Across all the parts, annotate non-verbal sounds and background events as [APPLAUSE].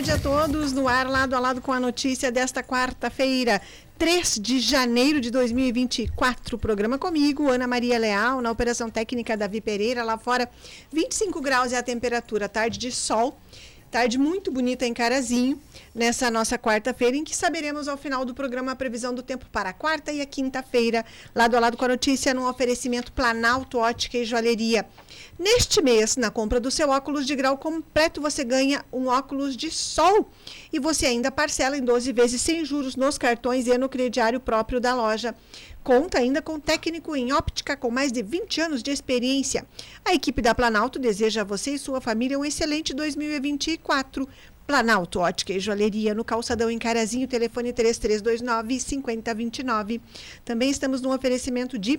tarde a todos no ar lado a lado com a notícia desta quarta-feira, 3 de janeiro de 2024. Programa comigo, Ana Maria Leal, na operação técnica Davi Pereira, lá fora 25 graus é a temperatura, tarde de sol. Tarde muito bonita em Carazinho, nessa nossa quarta-feira, em que saberemos ao final do programa a previsão do tempo para a quarta e a quinta-feira, lado a lado com a notícia, num oferecimento Planalto Ótica e Joalheria. Neste mês, na compra do seu óculos de grau completo, você ganha um óculos de sol e você ainda parcela em 12 vezes sem juros nos cartões e no crediário próprio da loja. Conta ainda com técnico em óptica com mais de 20 anos de experiência. A equipe da Planalto deseja a você e sua família um excelente 2024. Planalto Ótica e Joalheria, no Calçadão em Carazinho, telefone 3329 5029. Também estamos no oferecimento de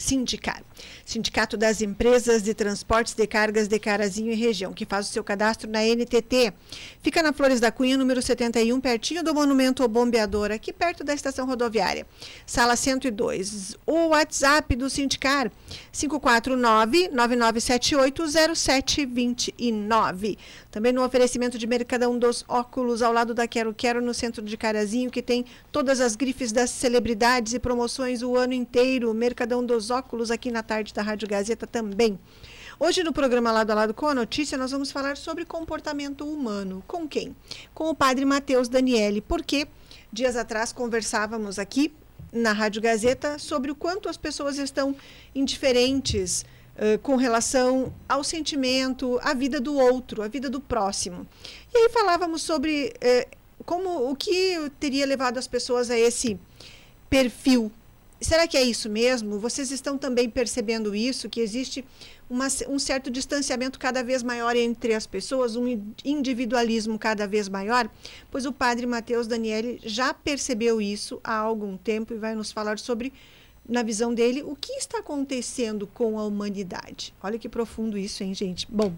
Sindicar. Sindicato das Empresas de Transportes de Cargas de Carazinho e Região, que faz o seu cadastro na NTT. Fica na Flores da Cunha, número 71, pertinho do Monumento Bombeador, aqui perto da estação rodoviária. Sala 102. O WhatsApp do Sindicar, 549-9978-0729. Também no oferecimento de Mercadão dos Óculos, ao lado da Quero Quero, no centro de Carazinho, que tem todas as grifes das celebridades e promoções o ano inteiro. Mercadão dos Óculos, aqui na tarde da Rádio Gazeta também. Hoje no programa Lado a Lado com a Notícia, nós vamos falar sobre comportamento humano. Com quem? Com o padre Matheus Daniele, porque dias atrás conversávamos aqui na Rádio Gazeta sobre o quanto as pessoas estão indiferentes com relação ao sentimento, à vida do outro, à vida do próximo. E aí falávamos sobre como o que teria levado as pessoas a esse perfil. Será que é isso mesmo? Vocês estão também percebendo isso, que existe uma, um certo distanciamento cada vez maior entre as pessoas, um individualismo cada vez maior, pois o padre Mateus Daniele já percebeu isso há algum tempo e vai nos falar sobre, na visão dele, o que está acontecendo com a humanidade. Olha que profundo isso, hein, gente? Bom.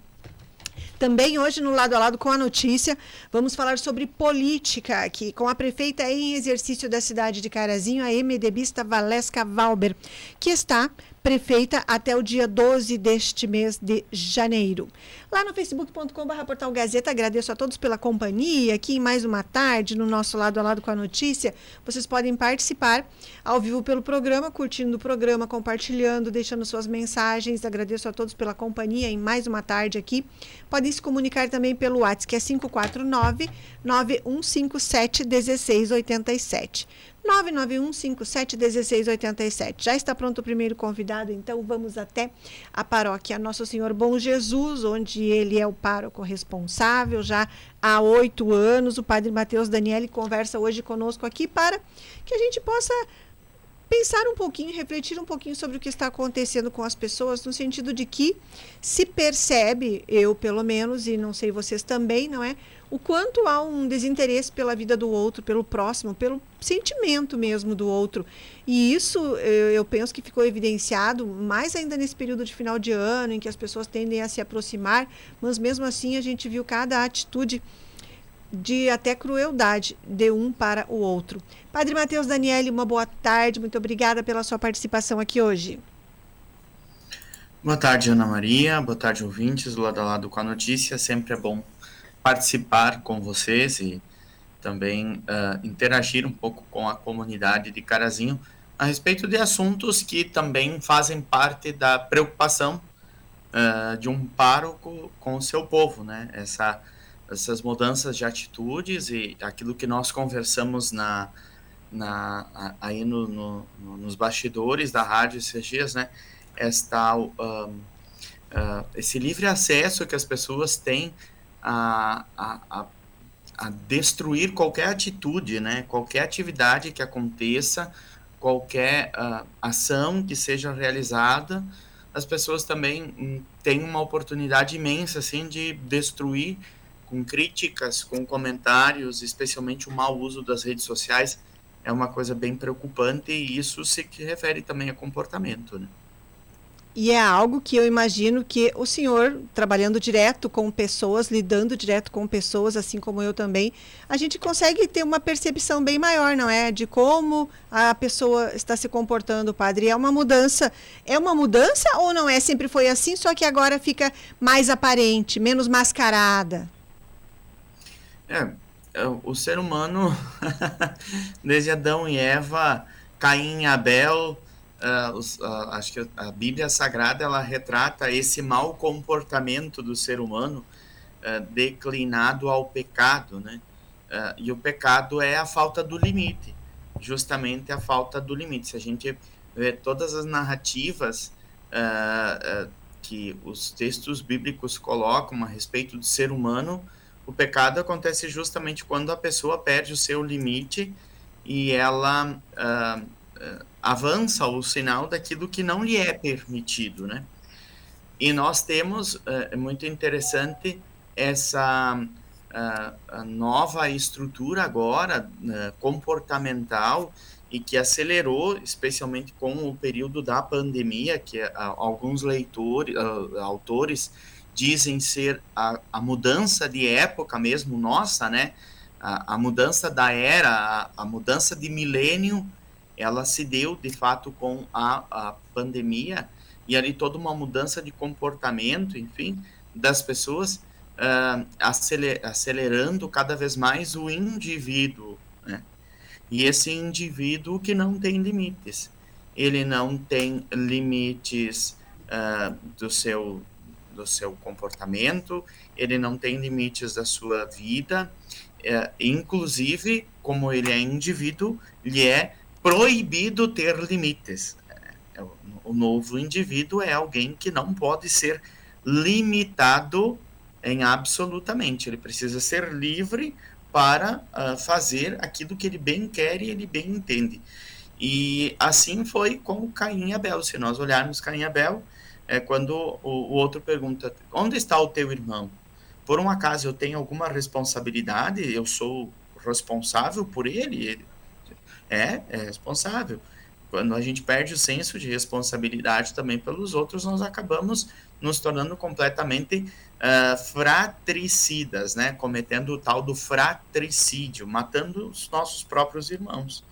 Também hoje, no lado a lado com a notícia, vamos falar sobre política aqui, com a prefeita em exercício da cidade de Carazinho, a MDBista Valesca Valber, que está prefeita até o dia 12 deste mês de janeiro. Lá no facebook.com.br Portal Gazeta, agradeço a todos pela companhia aqui em mais uma tarde, no nosso lado a lado com a notícia. Vocês podem participar ao vivo pelo programa, curtindo o programa, compartilhando, deixando suas mensagens. Agradeço a todos pela companhia em mais uma tarde aqui. Podem se comunicar também pelo WhatsApp, que é 549 9157 1687. 991571687. Já está pronto o primeiro convidado, então vamos até a paróquia Nosso Senhor Bom Jesus, onde ele é o pároco responsável já há oito anos. O padre Mateus Daniele conversa hoje conosco aqui para que a gente possa pensar um pouquinho, refletir um pouquinho sobre o que está acontecendo com as pessoas, no sentido de que se percebe, eu pelo menos, e não sei vocês também, não é? O quanto há um desinteresse pela vida do outro, pelo próximo, pelo sentimento mesmo do outro. E isso eu penso que ficou evidenciado mais ainda nesse período de final de ano, em que as pessoas tendem a se aproximar, mas mesmo assim a gente viu cada atitude de até crueldade de um para o outro. Padre Mateus Daniele, uma boa tarde, muito obrigada pela sua participação aqui hoje. Boa tarde, Ana Maria, boa tarde, ouvintes do lado a lado com a notícia. Sempre é bom participar com vocês e também uh, interagir um pouco com a comunidade de Carazinho a respeito de assuntos que também fazem parte da preocupação uh, de um pároco com o seu povo, né? Essa essas mudanças de atitudes e aquilo que nós conversamos na, na aí no, no, no nos bastidores da rádio esses dias, né? Esta, um, uh, esse livre acesso que as pessoas têm a, a, a, a, destruir qualquer atitude, né? Qualquer atividade que aconteça, qualquer uh, ação que seja realizada, as pessoas também hum, têm uma oportunidade imensa, assim, de destruir com críticas, com comentários, especialmente o mau uso das redes sociais, é uma coisa bem preocupante e isso se refere também a comportamento. Né? E é algo que eu imagino que o senhor, trabalhando direto com pessoas, lidando direto com pessoas, assim como eu também, a gente consegue ter uma percepção bem maior, não é? De como a pessoa está se comportando, padre. É uma mudança. É uma mudança ou não é? Sempre foi assim, só que agora fica mais aparente, menos mascarada? É, é o ser humano, [LAUGHS] desde Adão e Eva, Caim e Abel, uh, os, uh, acho que a Bíblia Sagrada ela retrata esse mau comportamento do ser humano uh, declinado ao pecado, né? e o pecado é a falta do limite, justamente a falta do limite. Se a gente vê todas as narrativas que os textos bíblicos colocam a respeito do ser humano, o pecado acontece justamente quando a pessoa perde o seu limite e ela uh, uh, avança o sinal daquilo que não lhe é permitido, né? E nós temos, uh, é muito interessante, essa nova estrutura agora comportamental e que acelerou, especialmente com o período da pandemia, que alguns leitores, autores dizem ser a, a mudança de época mesmo nossa, né? A, a mudança da era, a, a, mudança de milênio, ela se deu de fato com a, a pandemia e ali toda uma mudança de comportamento, enfim, das pessoas uh, aceler, acelerando cada vez mais o indivíduo, né? E esse indivíduo que não tem limites, ele não tem limites uh, do seu do seu comportamento, ele não tem limites da sua vida, é, inclusive, como ele é indivíduo, lhe é proibido ter limites. É, o novo indivíduo é alguém que não pode ser limitado em absolutamente, ele precisa ser livre para uh, fazer aquilo que ele bem quer e ele bem entende. E assim foi com Caim e Abel. Se nós olharmos Caim e Abel, é quando o, o outro pergunta: onde está o teu irmão? Por um acaso eu tenho alguma responsabilidade? Eu sou responsável por ele? ele é, é responsável. Quando a gente perde o senso de responsabilidade também pelos outros, nós acabamos nos tornando completamente uh, fratricidas, né? Cometendo o tal do fratricídio, matando os nossos próprios irmãos.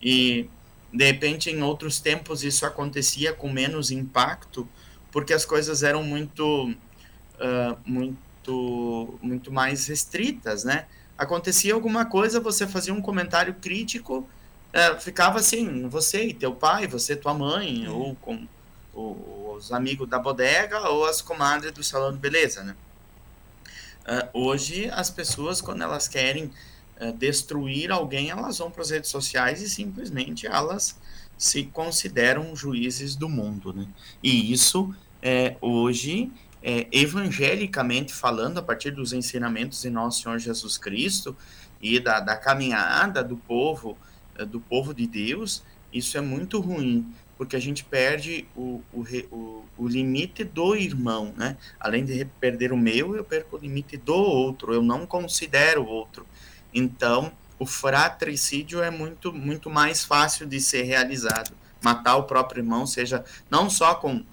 E de repente, em outros tempos, isso acontecia com menos impacto, porque as coisas eram muito, uh, muito, muito mais restritas, né? Acontecia alguma coisa, você fazia um comentário crítico, uh, ficava assim, você e teu pai, você e tua mãe, uhum. ou com os amigos da bodega, ou as comadres do salão de beleza, né? Uh, hoje, as pessoas, quando elas querem destruir alguém, elas vão para as redes sociais e simplesmente elas se consideram juízes do mundo, né? E isso é, hoje, é, evangelicamente falando, a partir dos ensinamentos de nosso Senhor Jesus Cristo e da, da caminhada do povo, é, do povo de Deus, isso é muito ruim, porque a gente perde o, o, o, o, limite do irmão, né? Além de perder o meu, eu perco o limite do outro, eu não considero o outro. Então, o fratricídio é muito, muito mais fácil de ser realizado. Matar o próprio irmão, seja não só com,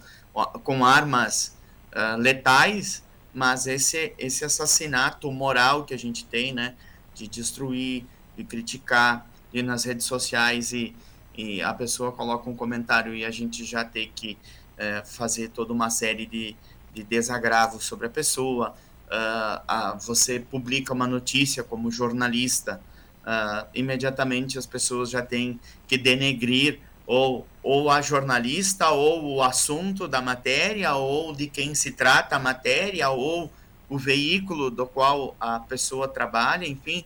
com armas uh, letais, mas esse, esse assassinato moral que a gente tem, né, de destruir, de criticar, de ir nas redes sociais e, e a pessoa coloca um comentário e a gente já tem que uh, fazer toda uma série de, de desagravos sobre a pessoa, uh, você publica uma notícia como jornalista, uh, imediatamente as pessoas já têm que denegrir ou, ou a jornalista, ou o assunto da matéria, ou de quem se trata a matéria, ou o veículo do qual a pessoa trabalha, enfim.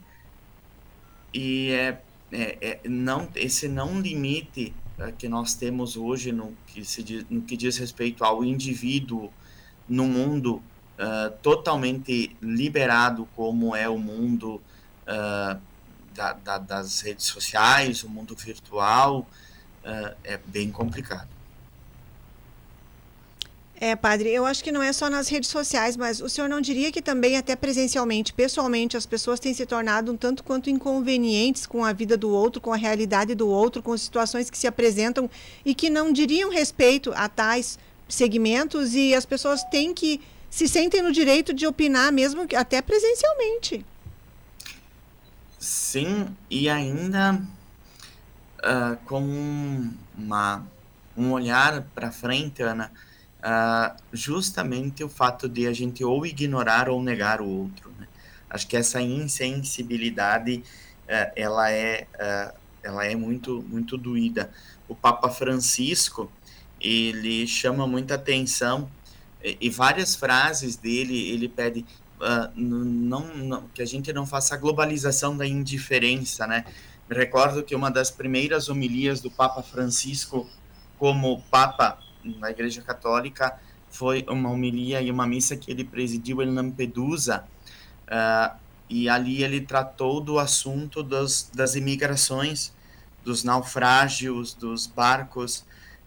E é, é, é não, esse não limite uh, que nós temos hoje no que, se diz, no que diz respeito ao indivíduo no mundo uh, totalmente liberado como é o mundo uh, da, da, das redes sociais, o mundo virtual, uh, é bem complicado. É, padre, eu acho que não é só nas redes sociais, mas o senhor não diria que também, até presencialmente, pessoalmente, as pessoas têm se tornado um tanto quanto inconvenientes com a vida do outro, com a realidade do outro, com situações que se apresentam e que não diriam respeito a tais segmentos e as pessoas têm que se sentem no direito de opinar, mesmo até presencialmente. Sim, e ainda uh, com uma, um olhar para frente, Ana, uh, justamente o fato de a gente ou ignorar ou negar o outro. Né? Acho que essa insensibilidade uh, ela é uh, ela é muito muito doída. O Papa Francisco ele chama muita atenção e, e várias frases dele ele pede uh, não, não, que a gente não faça a globalização da indiferença, né? Me recordo que uma das primeiras homilias do Papa Francisco como Papa na Igreja Católica foi uma homilia e uma missa que ele presidiu em Lampedusa, uh, e ali ele tratou do assunto dos, das imigrações, dos naufrágios, dos barcos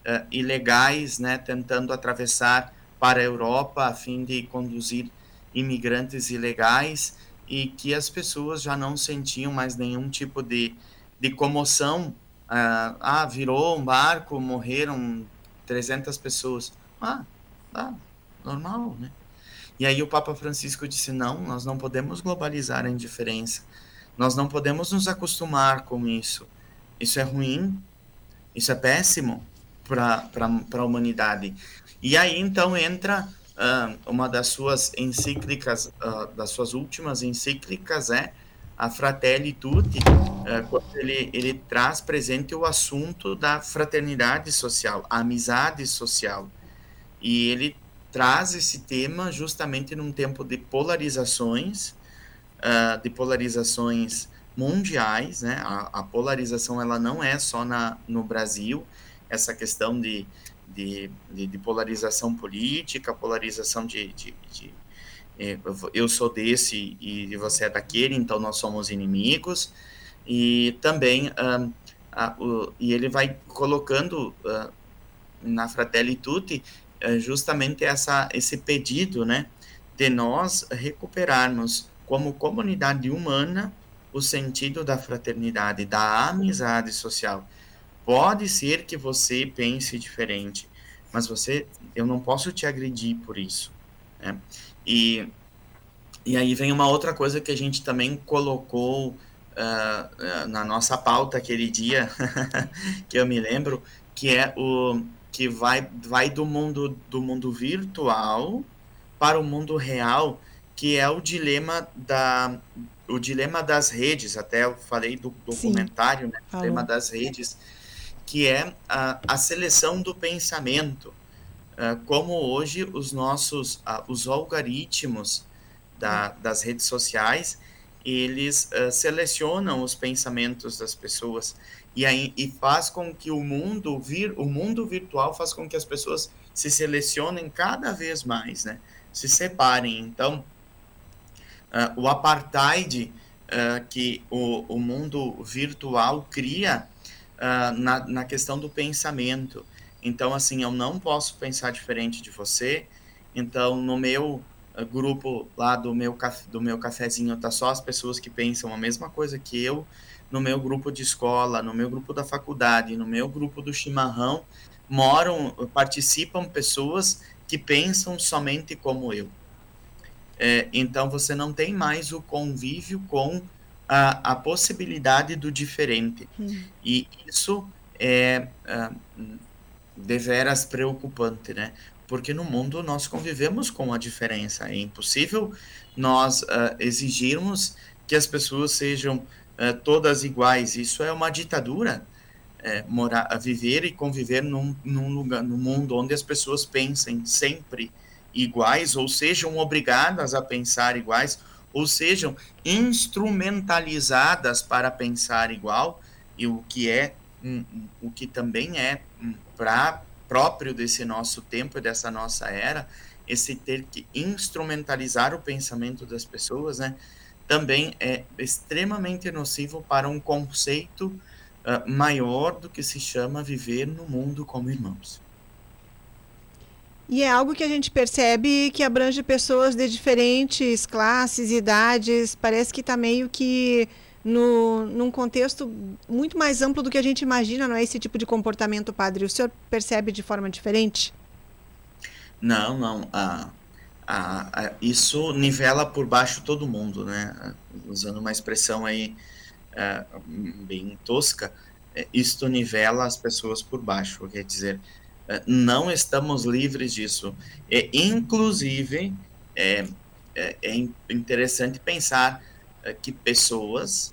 uh, ilegais, né, tentando atravessar para a Europa a fim de conduzir imigrantes ilegais e que as pessoas já não sentiam mais nenhum tipo de, de comoção. Uh, ah, virou um barco, morreram 300 pessoas. Ah, ah, normal, né? E aí o Papa Francisco disse: não, nós não podemos globalizar a indiferença. Nós não podemos nos acostumar com isso. Isso é ruim, isso é péssimo para a humanidade. E aí então entra uh, uma das suas encíclicas, uh, das suas últimas encíclicas é a Fratelli Tutti, uh, quando ele, ele traz presente o assunto da fraternidade social, a amizade social. E ele traz esse tema justamente num tempo de polarizações, de polarizações mundiais, né? A, a, polarização ela não é só na, no Brasil, essa questão de de, de, de polarização política, polarização de, de, de eu sou desse e você é daquele, então nós somos inimigos, e também uh, uh, e ele vai colocando uh, na Fratelli Tutti uh, justamente essa, esse pedido, né, de nós recuperarmos como comunidade humana o sentido da fraternidade, da amizade social, Pode ser que você pense diferente, mas você, eu não posso te agredir por isso. Né? E, e aí vem uma outra coisa que a gente também colocou uh, na nossa pauta aquele dia, [LAUGHS] que eu me lembro, que é o que vai, vai do mundo do mundo virtual para o mundo real, que é o dilema da o dilema das redes, até eu falei do documentário, né, o dilema das redes, que é a, a seleção do pensamento. Uh, como hoje os nossos uh, os algoritmos da, das redes sociais eles uh, selecionam os pensamentos das pessoas e aí e faz com que o mundo vir o mundo virtual faz com que as pessoas se selecionem cada vez mais né se separem então o apartheid que o, o mundo virtual cria na, na questão do pensamento. Então, assim, eu não posso pensar diferente de você. Então, no meu uh, grupo lá do meu, do meu cafezinho, tá só as pessoas que pensam a mesma coisa que eu. No meu grupo de escola, no meu grupo da faculdade, no meu grupo do chimarrão, moram, participam pessoas que pensam somente como eu. É, então, você não tem mais o convívio com a, a possibilidade do diferente. Hum. E isso é uh, deveras preocupante, né? Porque no mundo nós convivemos com a diferença. É impossível nós uh, exigirmos que as pessoas sejam uh, todas iguais. Isso é uma ditadura. É, morar, viver e conviver num, num lugar, mundo onde as pessoas pensem sempre iguais ou sejam obrigadas a pensar iguais ou sejam instrumentalizadas para pensar igual, e o que é um, o que também é pra, próprio desse nosso tempo e dessa nossa era, esse ter que instrumentalizar o pensamento das pessoas, né, também é extremamente nocivo para um conceito uh, maior do que se chama viver no mundo como irmãos. E é algo que a gente percebe que abrange pessoas de diferentes classes, idades, parece que está meio que no, num contexto muito mais amplo do que a gente imagina, não é esse tipo de comportamento, padre? O senhor percebe de forma diferente? Não, não. Ah, ah, ah, isso nivela por baixo todo mundo, né? Usando uma expressão aí ah, bem tosca, é, isto nivela as pessoas por baixo, quer dizer, é, não estamos livres disso. É, inclusive, é, é, é interessante pensar é, que pessoas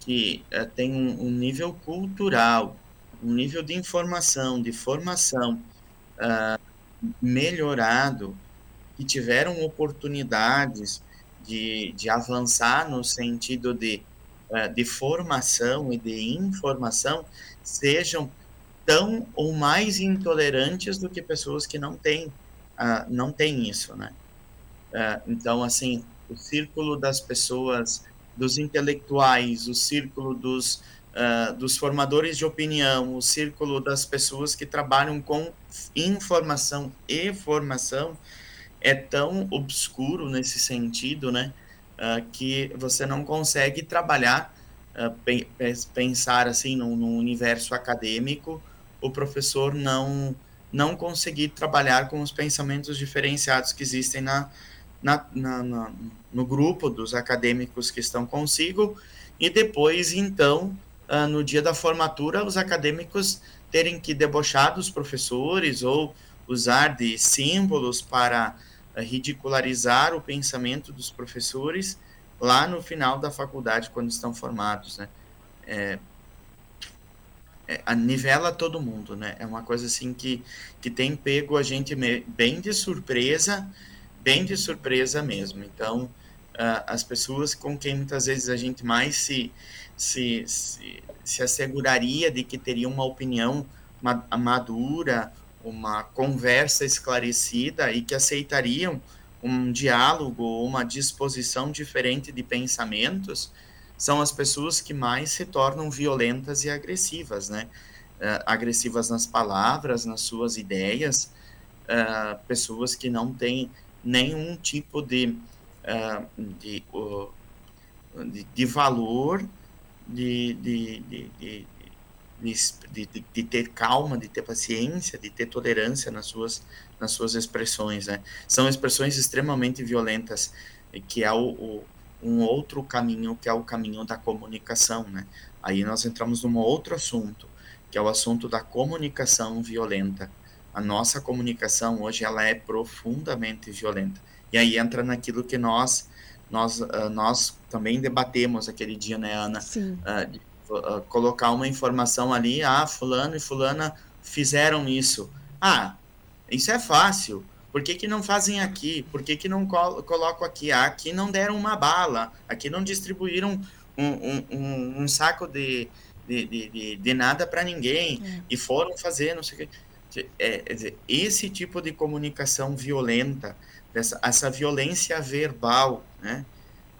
que é, têm um, um, nível cultural, um nível de informação, de formação uh, melhorado, que tiveram oportunidades de, de avançar no sentido de, uh, de formação e de informação, sejam tão ou mais intolerantes do que pessoas que não têm, uh, não têm isso, né? então, assim, o círculo das pessoas, dos intelectuais, o círculo dos, uh, dos formadores de opinião, o círculo das pessoas que trabalham com informação e formação é tão obscuro nesse sentido, né, uh, que você não consegue trabalhar, uh, pe pensar assim no, no universo acadêmico, o professor não não conseguir trabalhar com os pensamentos diferenciados que existem na, na, na, na, no grupo dos acadêmicos que estão consigo, e depois, então, uh, no dia da formatura, os acadêmicos terem que debochar dos professores ou usar de símbolos para uh, ridicularizar o pensamento dos professores lá no final da faculdade, quando estão formados, né? É, é, nivela todo mundo, né? É uma coisa assim que, que tem pego a gente bem de surpresa, bem de surpresa mesmo. Então, uh, as pessoas com quem muitas vezes a gente mais se, se, se, se asseguraria de que teria uma opinião madura, uma conversa esclarecida e que aceitariam um diálogo ou uma disposição diferente de pensamentos, são as pessoas que mais se tornam violentas e agressivas, né? Uh, agressivas nas palavras, nas suas ideias, uh, pessoas que não têm nenhum tipo de, uh, de, uh, de, de, valor, de, de, de, de, de, ter calma, de ter paciência, de ter tolerância nas suas, nas suas expressões. Né? São expressões extremamente violentas, que é o, o, um outro caminho, que é o caminho da comunicação. Né? Aí nós entramos num outro assunto, que é o assunto da comunicação violenta a nossa comunicação hoje ela é profundamente violenta. E aí entra naquilo que nós nós uh, nós também debatemos aquele dia, né, Ana? Sim. Uh, uh, colocar uma informação ali, ah, fulano e fulana fizeram isso. Ah, isso é fácil. Por que, que não fazem aqui? Por que, que não col colocam aqui? Ah, aqui não deram uma bala, aqui não distribuíram um, um, um, um saco de, de, de, de nada para ninguém é. e foram fazer, não sei o que é, é dizer, esse tipo de comunicação violenta, essa, essa violência verbal, né,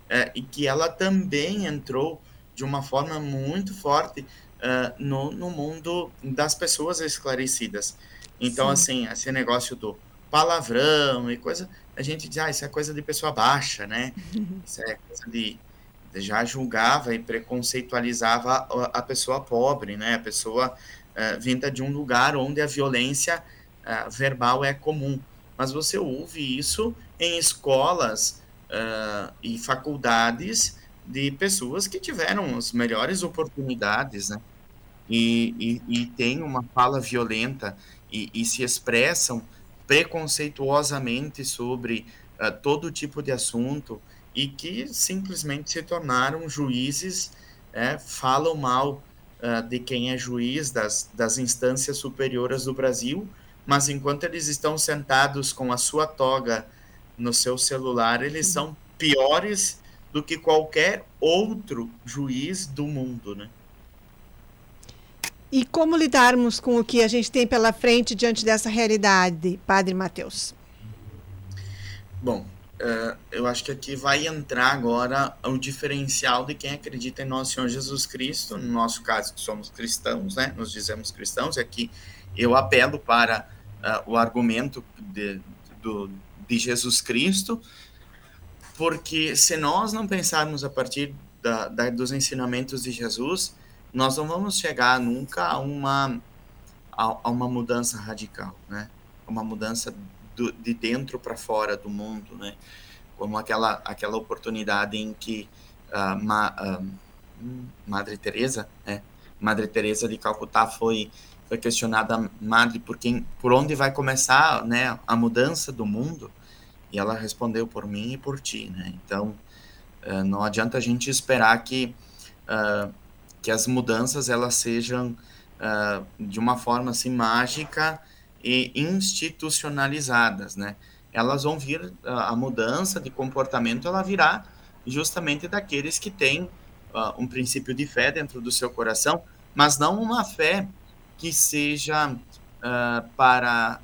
é, e que ela também entrou de uma forma muito forte uh, no, no mundo das pessoas esclarecidas. Então, Sim. assim, esse negócio do palavrão e coisa, a gente diz, ah, isso é coisa de pessoa baixa, né? [LAUGHS] Isso é coisa de já julgava e preconceitualizava a, a pessoa pobre, né? A pessoa uh, vinda de um lugar onde a violência uh, verbal é comum. Mas você ouve isso em escolas uh, e faculdades de pessoas que tiveram as melhores oportunidades, né? E, e, e têm uma fala violenta e, e, se expressam preconceituosamente sobre todo tipo de assunto e que simplesmente se tornaram juízes, é, falam mal uh, de quem é juiz das, das instâncias superiores do Brasil, mas enquanto eles estão sentados com a sua toga no seu celular, eles uhum. são piores do que qualquer outro juiz do mundo, né? E como lidarmos com o que a gente tem pela frente diante dessa realidade, Padre Mateus? Bom, Uh, eu acho que aqui vai entrar agora o diferencial de quem acredita em nosso Senhor Jesus Cristo, no nosso caso, que somos cristãos, né? Nos dizemos cristãos, e aqui eu apelo para uh, o argumento de, do, de Jesus Cristo, porque se nós não pensarmos a partir da, da, dos ensinamentos de Jesus, nós não vamos chegar nunca a uma, a, a uma mudança radical, né? Uma mudança do, de dentro para fora do mundo, né? Como aquela aquela oportunidade em que uh, Ma, uh, Madre Teresa, né? Madre Teresa de Calcutá foi foi questionada madre por quem por onde vai começar, né, a mudança do mundo. e ela respondeu por mim e por ti, né? Então, uh, não adianta a gente esperar que, que as mudanças elas sejam de uma forma assim mágica e institucionalizadas, né? Elas vão vir, a mudança de comportamento ela virá justamente daqueles que têm um princípio de fé dentro do seu coração, mas não uma fé que seja para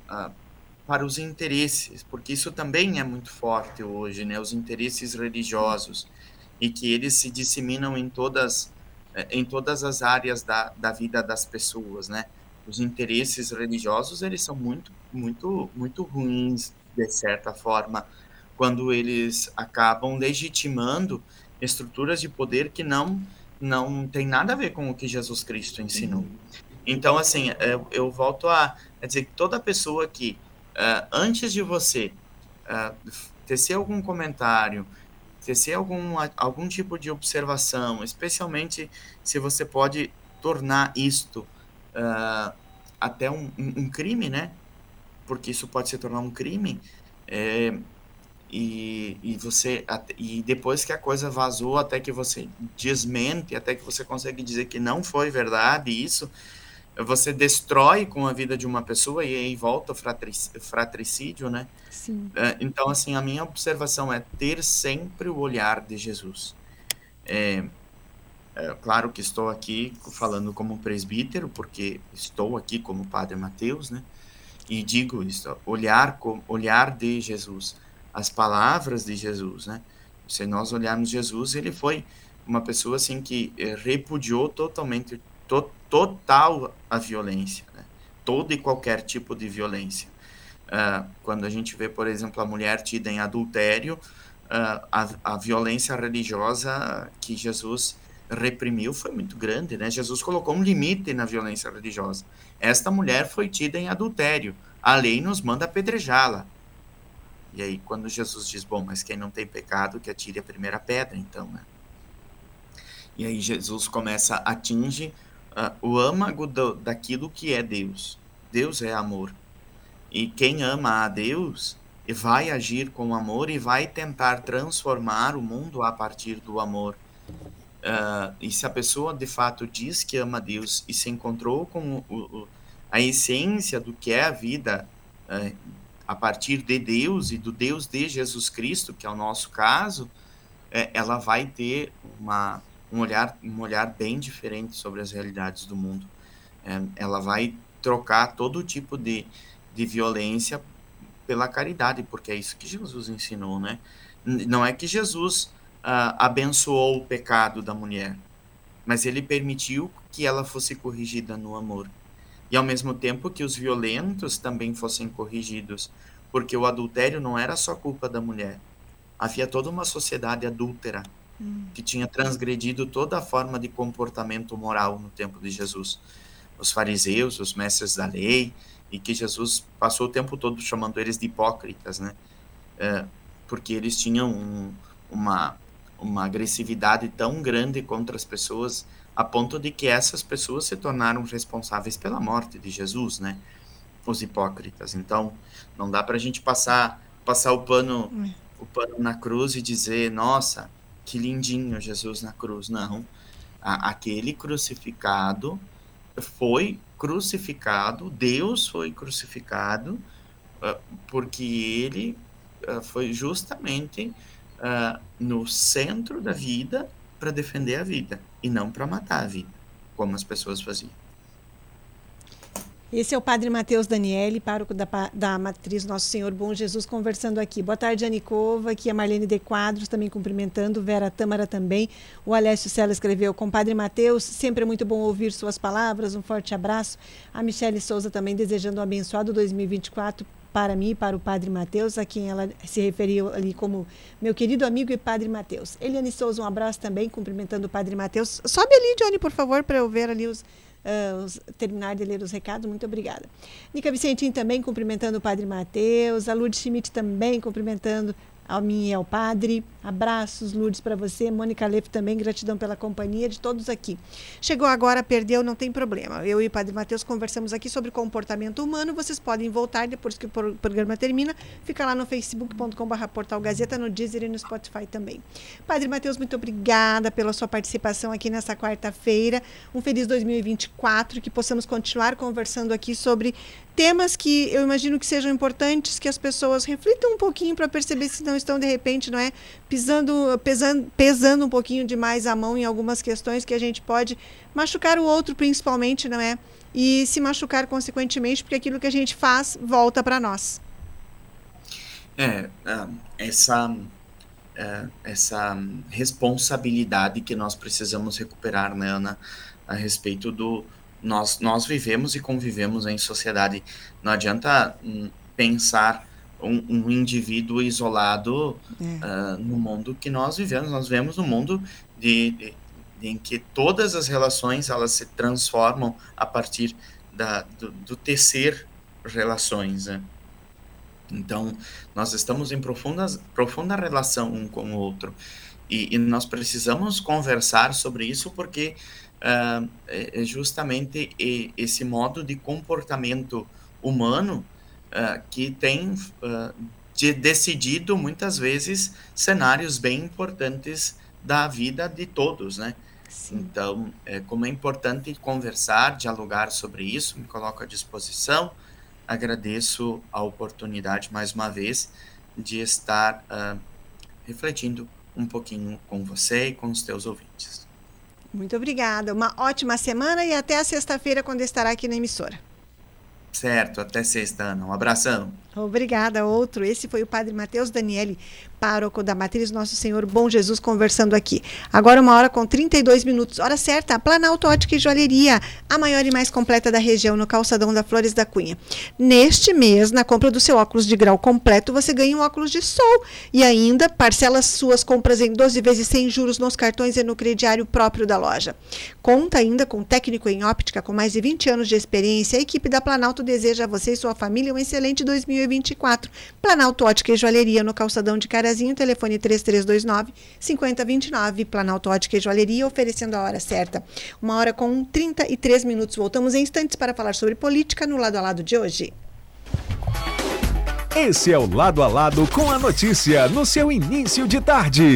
para os interesses, porque isso também é muito forte hoje, né? Os interesses religiosos e que eles se disseminam em todas eh, em todas as áreas da, da vida das pessoas, né? Os interesses religiosos eles são muito muito muito ruins de certa forma quando eles acabam legitimando estruturas de poder que não não tem nada a ver com o que Jesus Cristo ensinou. Então, assim, eu, eu volto a, a dizer que toda pessoa que uh, antes de você uh, tecer algum comentário, tecer algum, algum tipo de observação, especialmente se você pode tornar isto uh, até um, um, crime, né? Porque isso pode se tornar um crime. É, e, e você e depois que a coisa vazou até que você desmente até que você consegue dizer que não foi verdade isso você destrói com a vida de uma pessoa e aí volta o fratricídio, né? Sim. É, então, assim, a minha observação é ter sempre o olhar de Jesus. É, é, claro que estou aqui falando como presbítero, porque estou aqui como Padre Mateus, né? E digo isso, olhar, com, olhar de Jesus, as palavras de Jesus, né? Se nós olharmos Jesus, ele foi uma pessoa assim que eh, repudiou totalmente to, total a violência, né? todo e qualquer tipo de violência. Uh, quando a gente vê, por exemplo, a mulher tida em adultério, uh, a, a violência religiosa que Jesus reprimiu foi muito grande, né? Jesus colocou um limite na violência religiosa. Esta mulher foi tida em adultério. A lei nos manda apedrejá-la. E aí, quando Jesus diz, bom, mas quem não tem pecado, que atire a primeira pedra, então, né? E aí Jesus começa, atinge uh, o âmago do, daquilo que é Deus. Deus é amor. E quem ama a Deus vai agir com amor e vai tentar transformar o mundo a partir do amor. Uh, e se a pessoa de fato diz que ama Deus e se encontrou com o, o, a essência do que é a vida uh, a partir de Deus e do Deus de Jesus Cristo, que é o nosso caso, uh, ela vai ter uma, um olhar, um olhar bem diferente sobre as realidades do mundo. É, ela vai trocar todo tipo de, de violência pela caridade, porque é isso que Jesus ensinou, né? Não é que Jesus uh, abençoou o pecado da mulher, mas ele permitiu que ela fosse corrigida no amor. E ao mesmo tempo que os violentos também fossem corrigidos, porque o adultério não era só culpa da mulher. Havia toda uma sociedade adúltera que tinha transgredido toda a forma de comportamento moral no tempo de Jesus. Os fariseus, os mestres da lei, e que Jesus passou o tempo todo chamando eles de hipócritas, né? É, porque eles tinham um, uma, uma agressividade tão grande contra as pessoas, a ponto de que essas pessoas se tornaram responsáveis pela morte de Jesus, né? Os hipócritas. Então, não dá para a gente passar passar o pano o pano na cruz e dizer, nossa, que lindinho Jesus na cruz. Não. A, aquele crucificado foi crucificado, Deus foi crucificado, uh, porque ele uh, foi justamente uh, no centro da vida para defender a vida e não para matar a vida, como as pessoas faziam. Esse é o Padre Mateus Daniele, pároco da, da Matriz Nosso Senhor Bom Jesus, conversando aqui. Boa tarde, Anicova, aqui a Marlene de Quadros também cumprimentando, Vera Tâmara também. O Alessio Sela escreveu, compadre Mateus, sempre é muito bom ouvir suas palavras, um forte abraço. A Michele Souza também desejando um abençoado 2024 para mim e para o Padre Mateus, a quem ela se referiu ali como meu querido amigo e Padre Mateus. Eliane Souza, um abraço também, cumprimentando o Padre Mateus. Sobe ali, Johnny, por favor, para eu ver ali os uh, terminar de ler os recados. Muito obrigada. Nica Vicentim também cumprimentando o Padre Mateus. A Lourdes Schmidt também cumprimentando a mim e ao Padre. Abraços, Lourdes, para você. Mônica Leff também, gratidão pela companhia de todos aqui. Chegou agora, perdeu, não tem problema. Eu e o Padre Matheus conversamos aqui sobre comportamento humano. Vocês podem voltar depois que o programa termina. Fica lá no facebook.com.br portal Gazeta, no Deezer e no Spotify também. Padre Matheus, muito obrigada pela sua participação aqui nessa quarta-feira. Um feliz 2024, que possamos continuar conversando aqui sobre temas que eu imagino que sejam importantes, que as pessoas reflitam um pouquinho para perceber se não estão, de repente, não é, pisando, pesando, pesando um pouquinho demais a mão em algumas questões que a gente pode machucar o outro, principalmente, não é? E se machucar consequentemente, porque aquilo que a gente faz volta para nós. É, essa, é, essa responsabilidade que nós precisamos recuperar, né, Ana, a respeito do, nós, nós vivemos e convivemos em sociedade. Não adianta hum, pensar um, um, indivíduo isolado é. uh, no mundo que nós vivemos. Nós vivemos no mundo de, de, em que todas as relações elas se transformam a partir da, do, do tecer relações. Né? Então, nós estamos em profundas, profunda relação um com o outro. E, e nós precisamos conversar sobre isso porque uh, é justamente esse modo de comportamento humano uh, que tem uh, de decidido muitas vezes cenários bem importantes da vida de todos, né? Sim. Então, é, como é importante conversar, dialogar sobre isso, me coloco à disposição. Agradeço a oportunidade mais uma vez de estar uh, refletindo um pouquinho com você e com os teus ouvintes. Muito obrigada. Uma ótima semana e até a sexta-feira, quando estará aqui na emissora. Certo, até sexta, Ana. Um abração. Obrigada, outro. Esse foi o Padre Mateus Daniele, pároco da Matriz Nosso Senhor Bom Jesus, conversando aqui. Agora, uma hora com 32 minutos. Hora certa, Planalto Ótica e Joalheria, a maior e mais completa da região, no calçadão da Flores da Cunha. Neste mês, na compra do seu óculos de grau completo, você ganha um óculos de sol e ainda parcela suas compras em 12 vezes sem juros nos cartões e no crediário próprio da loja. Conta ainda com técnico em óptica com mais de 20 anos de experiência. A equipe da Planalto deseja a você e sua família um excelente 2020 2024. Planalto Ótica e Joalheria no Calçadão de Carazinho, telefone 3329 5029. Planalto Ótica e Joalheria oferecendo a hora certa. Uma hora com 33 minutos. Voltamos em instantes para falar sobre política no lado a lado de hoje. Esse é o Lado a Lado com a notícia no seu início de tarde.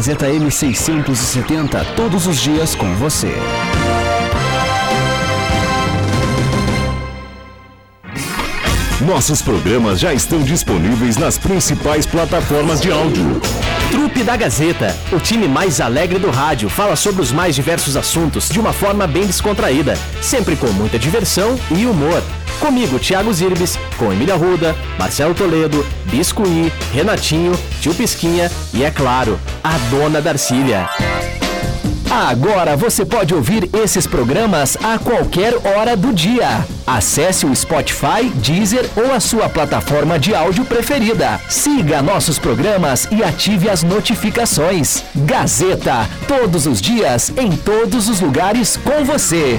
Gazeta M670 todos os dias com você. Nossos programas já estão disponíveis nas principais plataformas de áudio. Trupe da Gazeta, o time mais alegre do rádio, fala sobre os mais diversos assuntos de uma forma bem descontraída, sempre com muita diversão e humor. Comigo, Thiago Zirbis, com Emília Ruda, Marcelo Toledo, Biscuí, Renatinho, Tio Pisquinha e, é claro, a dona Darcília. Agora você pode ouvir esses programas a qualquer hora do dia. Acesse o Spotify, Deezer ou a sua plataforma de áudio preferida. Siga nossos programas e ative as notificações. Gazeta, todos os dias, em todos os lugares com você.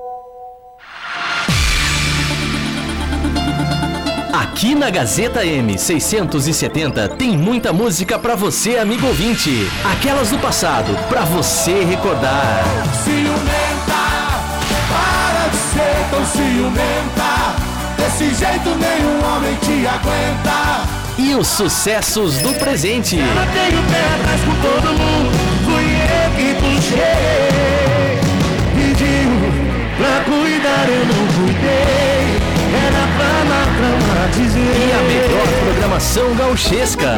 Aqui na Gazeta M670 tem muita música para você, amigo ouvinte. Aquelas do passado, para você recordar. Ciumenta, para de ser tão ciumenta. Desse jeito nenhum homem te aguenta. E os sucessos do presente. Ela tem o pé atrás com todo mundo. Fui eu que puxei. Pediu pra cuidar, eu não cuidei. Traumatizar. E a melhor programação gauchesca.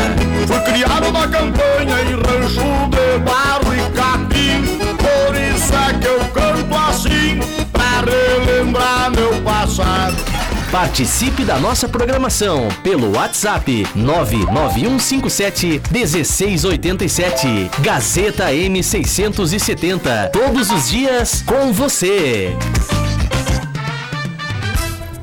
Fui criado na campanha em rancho de barro e capim Por isso é que eu canto assim Pra relembrar meu passado Participe da nossa programação pelo WhatsApp 99157 1687. Gazeta M670. Todos os dias com você.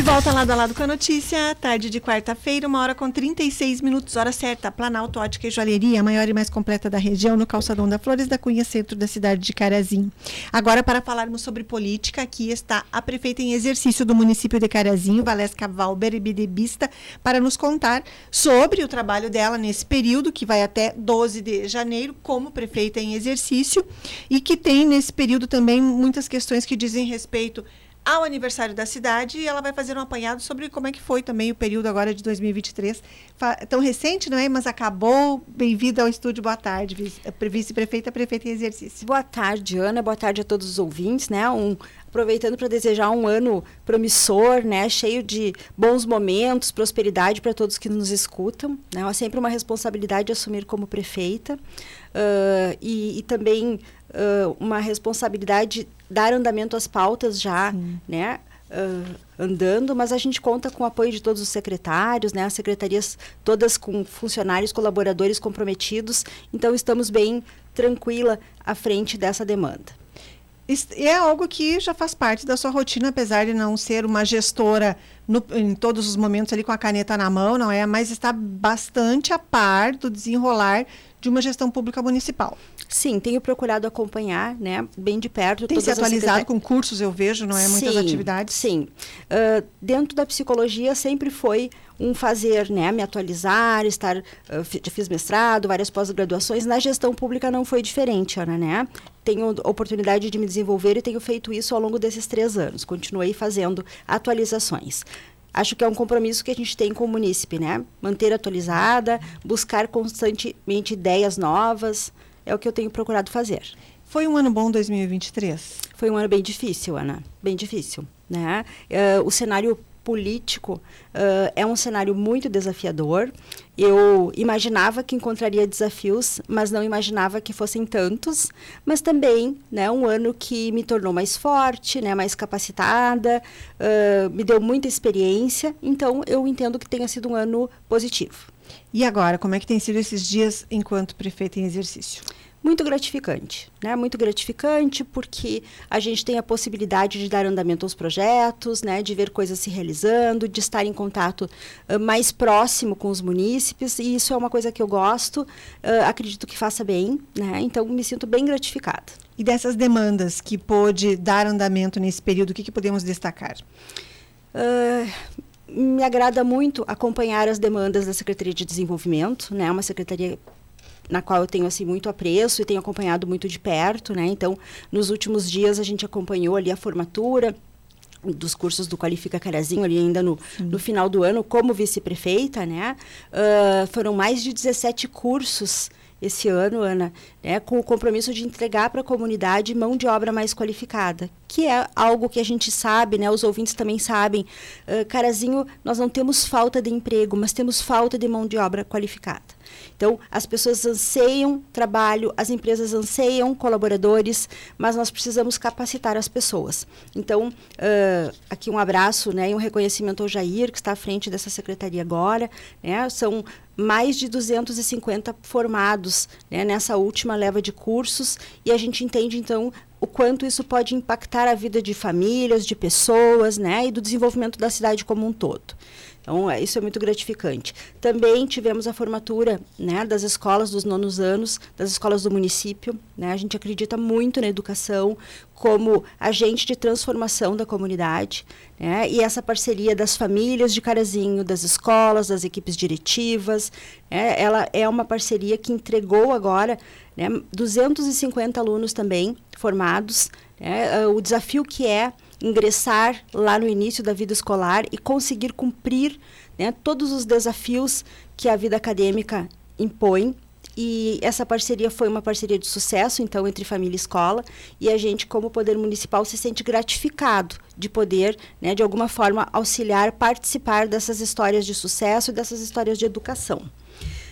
De volta lado a lado com a notícia, tarde de quarta-feira, uma hora com 36 minutos, hora certa. Planalto Ótica e Joalheria, a maior e mais completa da região, no calçadão da Flores da Cunha, centro da cidade de Carazinho. Agora, para falarmos sobre política, aqui está a prefeita em exercício do município de Carazinho, Valesca Valber Bidebista, para nos contar sobre o trabalho dela nesse período, que vai até 12 de janeiro, como prefeita em exercício, e que tem nesse período também muitas questões que dizem respeito ao aniversário da cidade e ela vai fazer um apanhado sobre como é que foi também o período agora de 2023. Fa tão recente, não é? Mas acabou. Bem-vinda ao estúdio. Boa tarde, vice-prefeita, prefeita em exercício. Boa tarde, Ana. Boa tarde a todos os ouvintes, né? Um, aproveitando para desejar um ano promissor, né, cheio de bons momentos, prosperidade para todos que nos escutam. Né? É sempre uma responsabilidade assumir como prefeita uh, e, e, também uh, uma responsabilidade dar andamento às pautas já, Sim. né? Uh, andando, mas a gente conta com o apoio de todos os secretários, né? As secretarias todas com funcionários, colaboradores comprometidos, então estamos bem tranquila à frente dessa demanda. É algo que já faz parte da sua rotina, apesar de não ser uma gestora no, em todos os momentos ali com a caneta na mão, não é? Mas está bastante a par do desenrolar de uma gestão pública municipal. Sim, tenho procurado acompanhar, né, bem de perto. Tem se atualizado com cursos, eu vejo, não é? Muitas sim, atividades. Sim. Uh, dentro da psicologia sempre foi um fazer, né, me atualizar, estar, uh, fiz mestrado, várias pós-graduações. Na gestão pública não foi diferente, Ana, né? Tenho oportunidade de me desenvolver e tenho feito isso ao longo desses três anos. Continuei fazendo atualizações acho que é um compromisso que a gente tem com o munícipe, né? Manter atualizada, buscar constantemente ideias novas, é o que eu tenho procurado fazer. Foi um ano bom 2023? Foi um ano bem difícil, Ana, bem difícil, né? Uh, o cenário político uh, é um cenário muito desafiador. Eu imaginava que encontraria desafios, mas não imaginava que fossem tantos. Mas também, né, um ano que me tornou mais forte, né, mais capacitada, uh, me deu muita experiência. Então, eu entendo que tenha sido um ano positivo. E agora, como é que tem sido esses dias enquanto prefeita em exercício? Muito gratificante, né? Muito gratificante porque a gente tem a possibilidade de dar andamento aos projetos, né? De ver coisas se realizando, de estar em contato uh, mais próximo com os munícipes e isso é uma coisa que eu gosto, uh, acredito que faça bem, né? Então me sinto bem gratificada. E dessas demandas que pôde dar andamento nesse período, o que, que podemos destacar? Uh, me agrada muito acompanhar as demandas da Secretaria de Desenvolvimento, né? Uma secretaria na qual eu tenho assim muito apreço e tenho acompanhado muito de perto, né? Então, nos últimos dias a gente acompanhou ali a formatura dos cursos do Qualifica Carazinho, ali ainda no, no final do ano, como vice-prefeita, né? Uh, foram mais de 17 cursos esse ano, Ana, né, com o compromisso de entregar para a comunidade mão de obra mais qualificada, que é algo que a gente sabe, né, os ouvintes também sabem. Uh, Carazinho, nós não temos falta de emprego, mas temos falta de mão de obra qualificada. Então, as pessoas anseiam trabalho, as empresas anseiam colaboradores, mas nós precisamos capacitar as pessoas. Então, uh, aqui um abraço né, e um reconhecimento ao Jair, que está à frente dessa secretaria agora. Né, são mais de 250 formados né, nessa última leva de cursos e a gente entende, então, o quanto isso pode impactar a vida de famílias, de pessoas, né, e do desenvolvimento da cidade como um todo. Então, é, isso é muito gratificante. Também tivemos a formatura né, das escolas dos nonos anos, das escolas do município. Né? A gente acredita muito na educação como agente de transformação da comunidade. Né? E essa parceria das famílias de Carazinho, das escolas, das equipes diretivas, né? ela é uma parceria que entregou agora né, 250 alunos também formados. Né? O desafio que é ingressar lá no início da vida escolar e conseguir cumprir né, todos os desafios que a vida acadêmica impõe. E essa parceria foi uma parceria de sucesso, então, entre família e escola. E a gente, como Poder Municipal, se sente gratificado de poder, né, de alguma forma, auxiliar, participar dessas histórias de sucesso e dessas histórias de educação.